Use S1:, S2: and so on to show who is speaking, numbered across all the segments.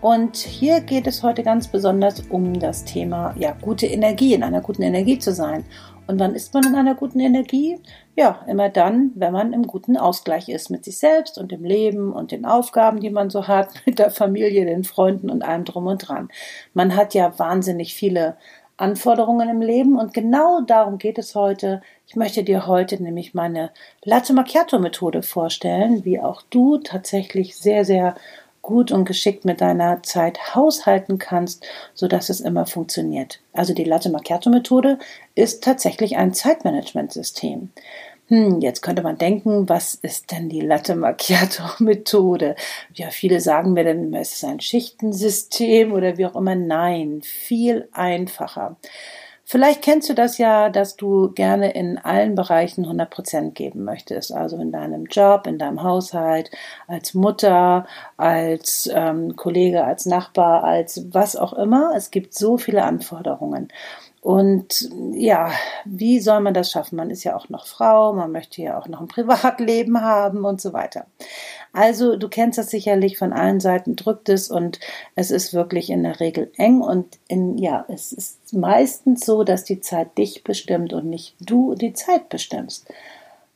S1: Und hier geht es heute ganz besonders um das Thema, ja, gute Energie, in einer guten Energie zu sein. Und wann ist man in einer guten Energie? Ja, immer dann, wenn man im guten Ausgleich ist mit sich selbst und dem Leben und den Aufgaben, die man so hat, mit der Familie, den Freunden und allem drum und dran. Man hat ja wahnsinnig viele Anforderungen im Leben und genau darum geht es heute. Ich möchte dir heute nämlich meine Latte Macchiato Methode vorstellen, wie auch du tatsächlich sehr, sehr gut und geschickt mit deiner Zeit haushalten kannst, so dass es immer funktioniert. Also die Latte Macchiato Methode ist tatsächlich ein Zeitmanagementsystem. Hm, jetzt könnte man denken, was ist denn die Latte Macchiato Methode? Ja, viele sagen mir dann, es ist ein Schichtensystem oder wie auch immer. Nein, viel einfacher. Vielleicht kennst du das ja, dass du gerne in allen Bereichen 100 Prozent geben möchtest. Also in deinem Job, in deinem Haushalt, als Mutter, als ähm, Kollege, als Nachbar, als was auch immer. Es gibt so viele Anforderungen. Und ja, wie soll man das schaffen? Man ist ja auch noch Frau, man möchte ja auch noch ein Privatleben haben und so weiter. Also du kennst das sicherlich von allen Seiten drückt es und es ist wirklich in der Regel eng und in, ja, es ist meistens so, dass die Zeit dich bestimmt und nicht du die Zeit bestimmst.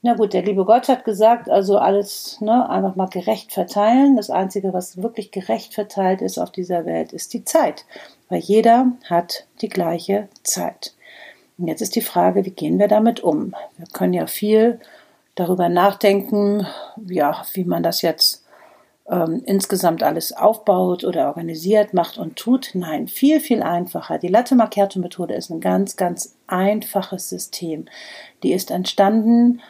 S1: Na gut, der liebe Gott hat gesagt, also alles ne, einfach mal gerecht verteilen. Das Einzige, was wirklich gerecht verteilt ist auf dieser Welt, ist die Zeit. Weil jeder hat die gleiche Zeit. Und jetzt ist die Frage, wie gehen wir damit um? Wir können ja viel darüber nachdenken, ja, wie man das jetzt ähm, insgesamt alles aufbaut oder organisiert, macht und tut. Nein, viel, viel einfacher. Die Latte Macchiato Methode ist ein ganz, ganz einfaches System. Die ist entstanden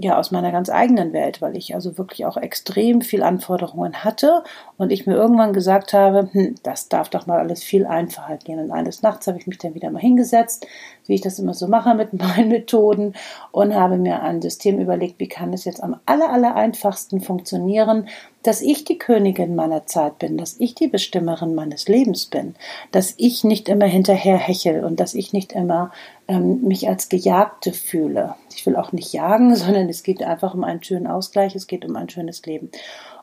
S1: ja aus meiner ganz eigenen Welt, weil ich also wirklich auch extrem viel Anforderungen hatte und ich mir irgendwann gesagt habe, hm, das darf doch mal alles viel einfacher gehen. Und eines Nachts habe ich mich dann wieder mal hingesetzt, wie ich das immer so mache mit meinen Methoden und habe mir ein System überlegt, wie kann es jetzt am aller, aller einfachsten funktionieren, dass ich die Königin meiner Zeit bin, dass ich die Bestimmerin meines Lebens bin, dass ich nicht immer hinterher hechel und dass ich nicht immer ähm, mich als Gejagte fühle. Ich will auch nicht jagen, sondern es geht einfach um einen schönen Ausgleich, es geht um ein schönes Leben.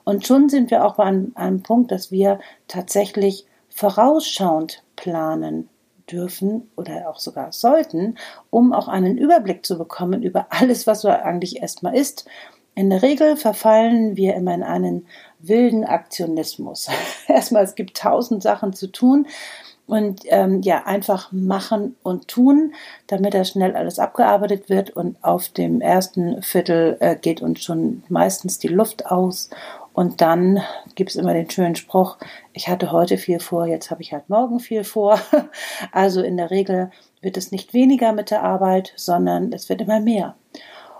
S1: Und schon sind wir auch bei einem, Punkt, dass wir tatsächlich vorausschauend planen dürfen oder auch sogar sollten, um auch einen Überblick zu bekommen über alles, was so eigentlich erstmal ist. In der Regel verfallen wir immer in einen wilden Aktionismus. erstmal, es gibt tausend Sachen zu tun und ähm, ja, einfach machen und tun, damit das schnell alles abgearbeitet wird und auf dem ersten Viertel äh, geht uns schon meistens die Luft aus und dann gibt es immer den schönen Spruch, ich hatte heute viel vor, jetzt habe ich halt morgen viel vor. Also in der Regel wird es nicht weniger mit der Arbeit, sondern es wird immer mehr.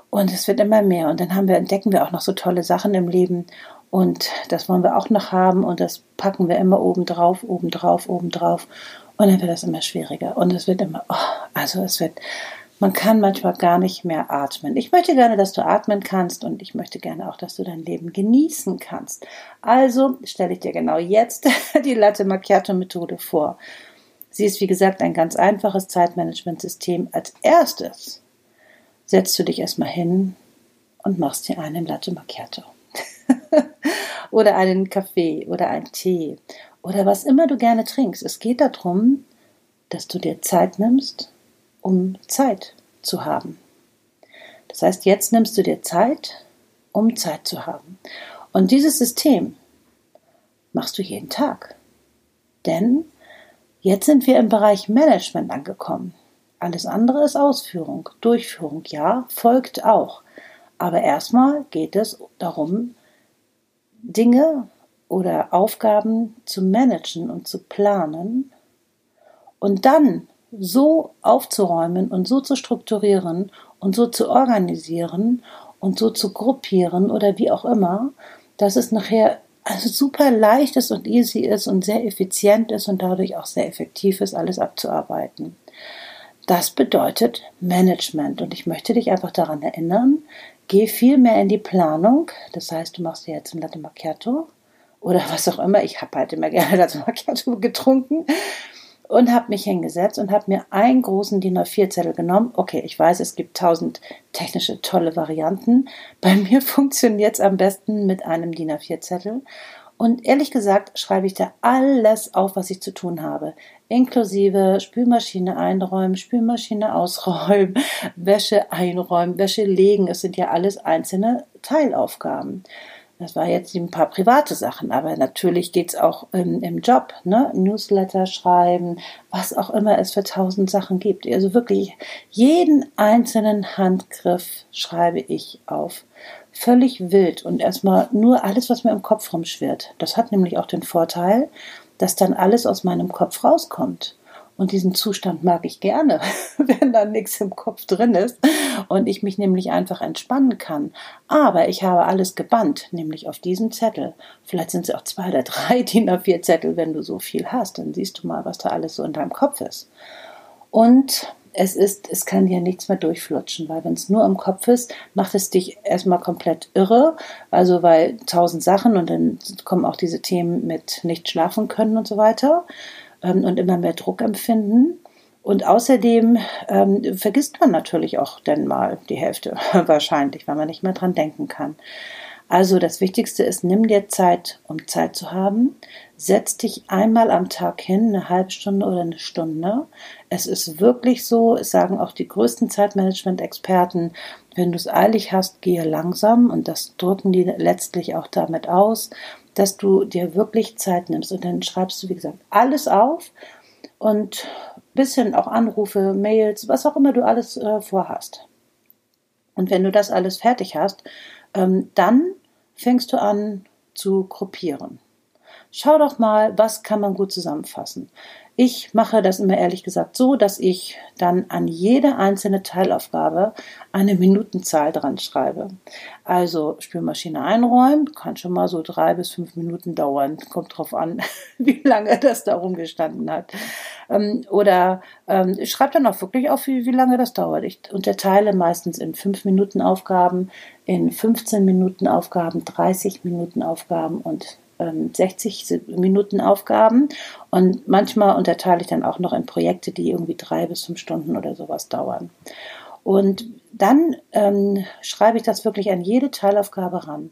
S1: Und es wird immer mehr. Und dann haben wir, entdecken wir auch noch so tolle Sachen im Leben. Und das wollen wir auch noch haben. Und das packen wir immer oben drauf, oben drauf, oben drauf. Und dann wird das immer schwieriger. Und es wird immer, oh, also es wird man kann manchmal gar nicht mehr atmen. Ich möchte gerne, dass du atmen kannst und ich möchte gerne auch, dass du dein Leben genießen kannst. Also stelle ich dir genau jetzt die Latte Macchiato Methode vor. Sie ist wie gesagt ein ganz einfaches Zeitmanagementsystem. Als erstes setzt du dich erstmal hin und machst dir einen Latte Macchiato. oder einen Kaffee oder einen Tee oder was immer du gerne trinkst. Es geht darum, dass du dir Zeit nimmst um Zeit zu haben. Das heißt, jetzt nimmst du dir Zeit, um Zeit zu haben. Und dieses System machst du jeden Tag. Denn jetzt sind wir im Bereich Management angekommen. Alles andere ist Ausführung, Durchführung, ja, folgt auch. Aber erstmal geht es darum, Dinge oder Aufgaben zu managen und zu planen und dann so aufzuräumen und so zu strukturieren und so zu organisieren und so zu gruppieren oder wie auch immer, dass es nachher also super leicht ist und easy ist und sehr effizient ist und dadurch auch sehr effektiv ist, alles abzuarbeiten. Das bedeutet Management und ich möchte dich einfach daran erinnern, geh viel mehr in die Planung. Das heißt, du machst dir jetzt ein Latte Macchiato oder was auch immer. Ich habe halt immer gerne Latte Macchiato getrunken und habe mich hingesetzt und habe mir einen großen DIN A4-Zettel genommen. Okay, ich weiß, es gibt tausend technische tolle Varianten. Bei mir funktioniert es am besten mit einem DIN A4-Zettel. Und ehrlich gesagt schreibe ich da alles auf, was ich zu tun habe. Inklusive Spülmaschine einräumen, Spülmaschine ausräumen, Wäsche einräumen, Wäsche legen. Es sind ja alles einzelne Teilaufgaben. Das war jetzt ein paar private Sachen, aber natürlich geht's auch im, im Job, ne? Newsletter schreiben, was auch immer es für tausend Sachen gibt. Also wirklich jeden einzelnen Handgriff schreibe ich auf. Völlig wild und erstmal nur alles, was mir im Kopf rumschwirrt. Das hat nämlich auch den Vorteil, dass dann alles aus meinem Kopf rauskommt. Und diesen Zustand mag ich gerne, wenn da nichts im Kopf drin ist und ich mich nämlich einfach entspannen kann. Aber ich habe alles gebannt, nämlich auf diesem Zettel. Vielleicht sind es auch zwei oder drei DIN A4 Zettel, wenn du so viel hast. Dann siehst du mal, was da alles so in deinem Kopf ist. Und es ist, es kann dir nichts mehr durchflutschen, weil wenn es nur im Kopf ist, macht es dich erstmal komplett irre. Also weil tausend Sachen und dann kommen auch diese Themen mit nicht schlafen können und so weiter ähm, und immer mehr Druck empfinden. Und außerdem ähm, vergisst man natürlich auch dann mal die Hälfte wahrscheinlich, weil man nicht mehr dran denken kann. Also das Wichtigste ist, nimm dir Zeit, um Zeit zu haben. Setz dich einmal am Tag hin, eine halbe Stunde oder eine Stunde. Es ist wirklich so, es sagen auch die größten Zeitmanagement-Experten, wenn du es eilig hast, gehe langsam und das drücken die letztlich auch damit aus dass du dir wirklich Zeit nimmst und dann schreibst du, wie gesagt, alles auf und bisschen auch Anrufe, Mails, was auch immer du alles äh, vorhast. Und wenn du das alles fertig hast, ähm, dann fängst du an zu gruppieren. Schau doch mal, was kann man gut zusammenfassen. Ich mache das immer ehrlich gesagt so, dass ich dann an jede einzelne Teilaufgabe eine Minutenzahl dran schreibe. Also Spülmaschine einräumen, kann schon mal so drei bis fünf Minuten dauern. Kommt drauf an, wie lange das da rumgestanden hat. Ähm, oder ähm, ich schreibe dann auch wirklich auf, wie, wie lange das dauert. Ich unterteile meistens in fünf Minuten Aufgaben, in 15 Minuten Aufgaben, 30 Minuten Aufgaben und 60 ähm, Minuten Aufgaben und manchmal unterteile ich dann auch noch in Projekte, die irgendwie drei bis fünf Stunden oder sowas dauern. Und dann ähm, schreibe ich das wirklich an jede Teilaufgabe ran.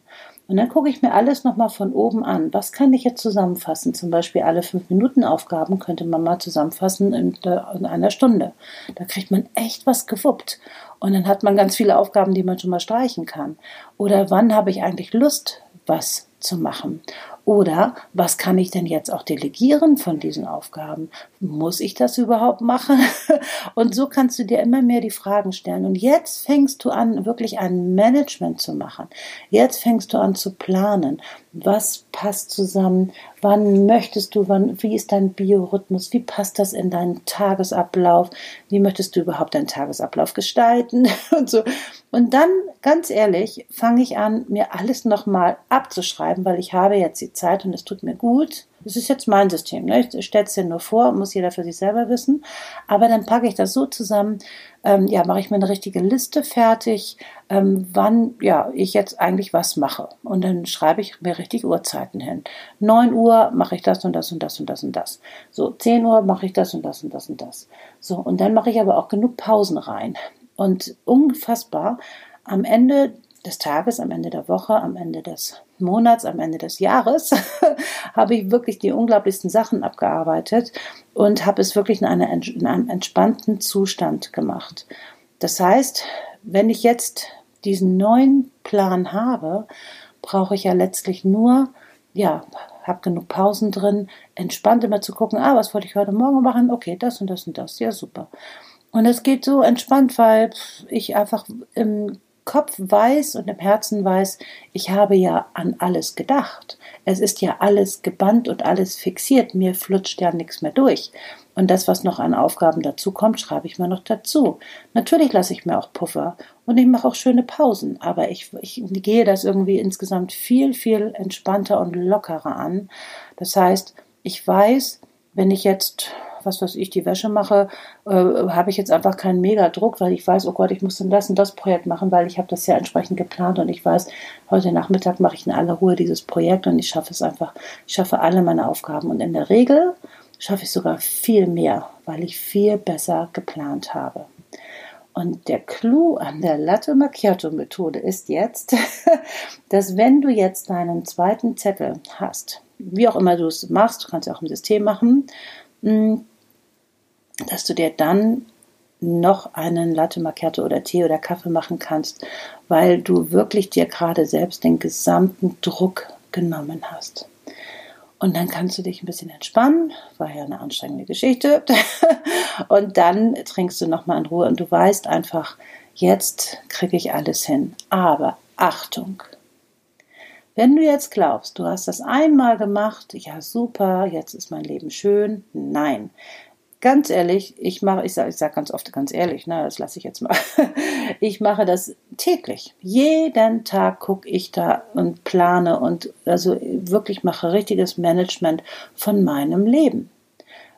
S1: Und dann gucke ich mir alles nochmal von oben an. Was kann ich jetzt zusammenfassen? Zum Beispiel alle fünf Minuten Aufgaben könnte man mal zusammenfassen in, in einer Stunde. Da kriegt man echt was gewuppt. Und dann hat man ganz viele Aufgaben, die man schon mal streichen kann. Oder wann habe ich eigentlich Lust, was zu machen? Oder was kann ich denn jetzt auch delegieren von diesen Aufgaben? Muss ich das überhaupt machen? Und so kannst du dir immer mehr die Fragen stellen. Und jetzt fängst du an, wirklich ein Management zu machen. Jetzt fängst du an zu planen. Was passt zusammen? Wann möchtest du, wann, wie ist dein Biorhythmus? Wie passt das in deinen Tagesablauf? Wie möchtest du überhaupt deinen Tagesablauf gestalten? Und so. Und dann, ganz ehrlich, fange ich an, mir alles nochmal abzuschreiben, weil ich habe jetzt die Zeit und es tut mir gut. Das ist jetzt mein System. Ne? Ich stelle es dir nur vor, muss jeder für sich selber wissen. Aber dann packe ich das so zusammen, ähm, ja, mache ich mir eine richtige Liste fertig, ähm, wann ja ich jetzt eigentlich was mache. Und dann schreibe ich mir richtig Uhrzeiten hin. 9 Uhr mache ich das und das und das und das und das. So, 10 Uhr mache ich das und das und das und das. So, und dann mache ich aber auch genug Pausen rein. Und unfassbar, am Ende des Tages, am Ende der Woche, am Ende des Monats, am Ende des Jahres, habe ich wirklich die unglaublichsten Sachen abgearbeitet und habe es wirklich in, einer, in einem entspannten Zustand gemacht. Das heißt, wenn ich jetzt diesen neuen Plan habe, brauche ich ja letztlich nur, ja, habe genug Pausen drin, entspannt immer zu gucken, ah, was wollte ich heute Morgen machen? Okay, das und das und das, ja super. Und es geht so entspannt, weil ich einfach im Kopf weiß und im Herzen weiß, ich habe ja an alles gedacht. Es ist ja alles gebannt und alles fixiert. Mir flutscht ja nichts mehr durch. Und das, was noch an Aufgaben dazu kommt, schreibe ich mir noch dazu. Natürlich lasse ich mir auch Puffer und ich mache auch schöne Pausen, aber ich, ich gehe das irgendwie insgesamt viel, viel entspannter und lockerer an. Das heißt, ich weiß, wenn ich jetzt, was weiß ich, die Wäsche mache, äh, habe ich jetzt einfach keinen Mega-Druck, weil ich weiß, oh Gott, ich muss dann das und das Projekt machen, weil ich habe das ja entsprechend geplant und ich weiß, heute Nachmittag mache ich in aller Ruhe dieses Projekt und ich schaffe es einfach, ich schaffe alle meine Aufgaben und in der Regel schaffe ich sogar viel mehr, weil ich viel besser geplant habe. Und der Clou an der Latte Macchiato Methode ist jetzt, dass wenn du jetzt deinen zweiten Zettel hast, wie auch immer du es machst, du kannst ja auch im System machen, mm, dass du dir dann noch einen Latte Macchiato oder Tee oder Kaffee machen kannst, weil du wirklich dir gerade selbst den gesamten Druck genommen hast. Und dann kannst du dich ein bisschen entspannen, war ja eine anstrengende Geschichte. und dann trinkst du nochmal in Ruhe und du weißt einfach, jetzt kriege ich alles hin. Aber Achtung, wenn du jetzt glaubst, du hast das einmal gemacht, ja super, jetzt ist mein Leben schön. Nein, ganz ehrlich, ich mache, ich sage ich sag ganz oft ganz ehrlich, ne, das lasse ich jetzt mal. Ich mache das täglich. Jeden Tag gucke ich da und plane und also wirklich mache richtiges Management von meinem Leben.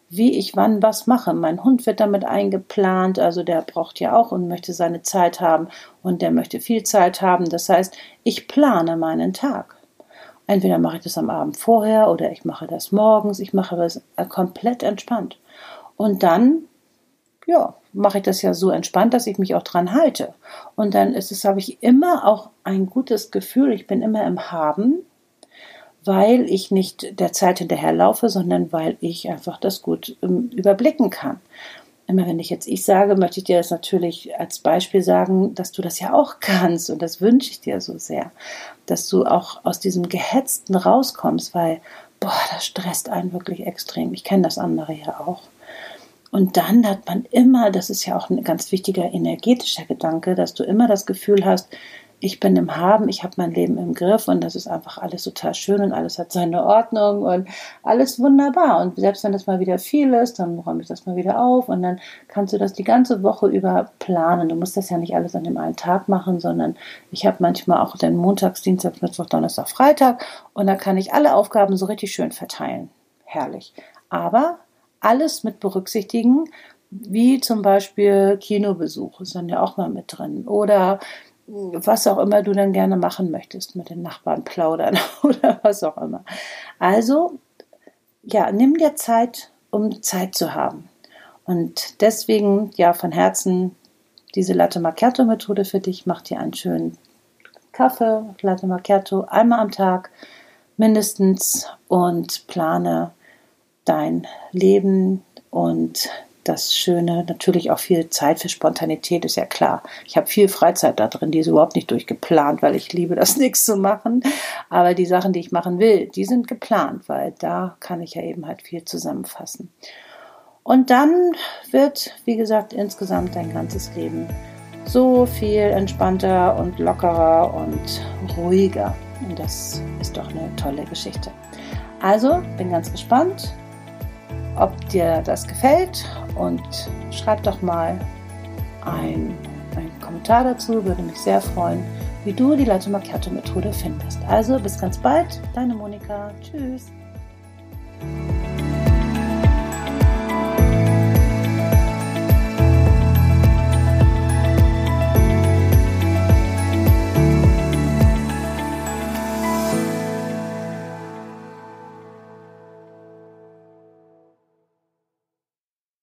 S1: Wie ich wann was mache. Mein Hund wird damit eingeplant, also der braucht ja auch und möchte seine Zeit haben und der möchte viel Zeit haben. Das heißt, ich plane meinen Tag. Entweder mache ich das am Abend vorher oder ich mache das morgens. Ich mache das komplett entspannt. Und dann, ja, mache ich das ja so entspannt, dass ich mich auch dran halte. Und dann ist es, habe ich immer auch ein gutes Gefühl. Ich bin immer im Haben, weil ich nicht der Zeit hinterherlaufe, sondern weil ich einfach das gut ähm, überblicken kann. Immer wenn ich jetzt ich sage, möchte ich dir das natürlich als Beispiel sagen, dass du das ja auch kannst und das wünsche ich dir so sehr, dass du auch aus diesem Gehetzten rauskommst, weil, boah, das stresst einen wirklich extrem. Ich kenne das andere ja auch. Und dann hat man immer, das ist ja auch ein ganz wichtiger energetischer Gedanke, dass du immer das Gefühl hast, ich bin im Haben, ich habe mein Leben im Griff und das ist einfach alles total schön und alles hat seine Ordnung und alles wunderbar. Und selbst wenn das mal wieder viel ist, dann räume ich das mal wieder auf und dann kannst du das die ganze Woche über planen. Du musst das ja nicht alles an dem einen Tag machen, sondern ich habe manchmal auch den Montags, Dienstag, Mittwoch, Donnerstag, Freitag und da kann ich alle Aufgaben so richtig schön verteilen. Herrlich. Aber alles mit berücksichtigen, wie zum Beispiel Kinobesuch ist dann ja auch mal mit drin oder was auch immer du dann gerne machen möchtest, mit den Nachbarn plaudern oder was auch immer. Also, ja, nimm dir Zeit, um Zeit zu haben. Und deswegen, ja, von Herzen diese Latte Macchiato Methode für dich. Mach dir einen schönen Kaffee, Latte Macchiato, einmal am Tag mindestens und plane dein Leben und das Schöne, natürlich auch viel Zeit für Spontanität, ist ja klar. Ich habe viel Freizeit da drin, die ist überhaupt nicht durchgeplant, weil ich liebe das nichts zu machen. Aber die Sachen, die ich machen will, die sind geplant, weil da kann ich ja eben halt viel zusammenfassen. Und dann wird, wie gesagt, insgesamt dein ganzes Leben so viel entspannter und lockerer und ruhiger. Und das ist doch eine tolle Geschichte. Also, bin ganz gespannt, ob dir das gefällt und schreib doch mal ein, einen Kommentar dazu, würde mich sehr freuen, wie du die Latte Macchiato Methode findest. Also bis ganz bald, deine Monika. Tschüss.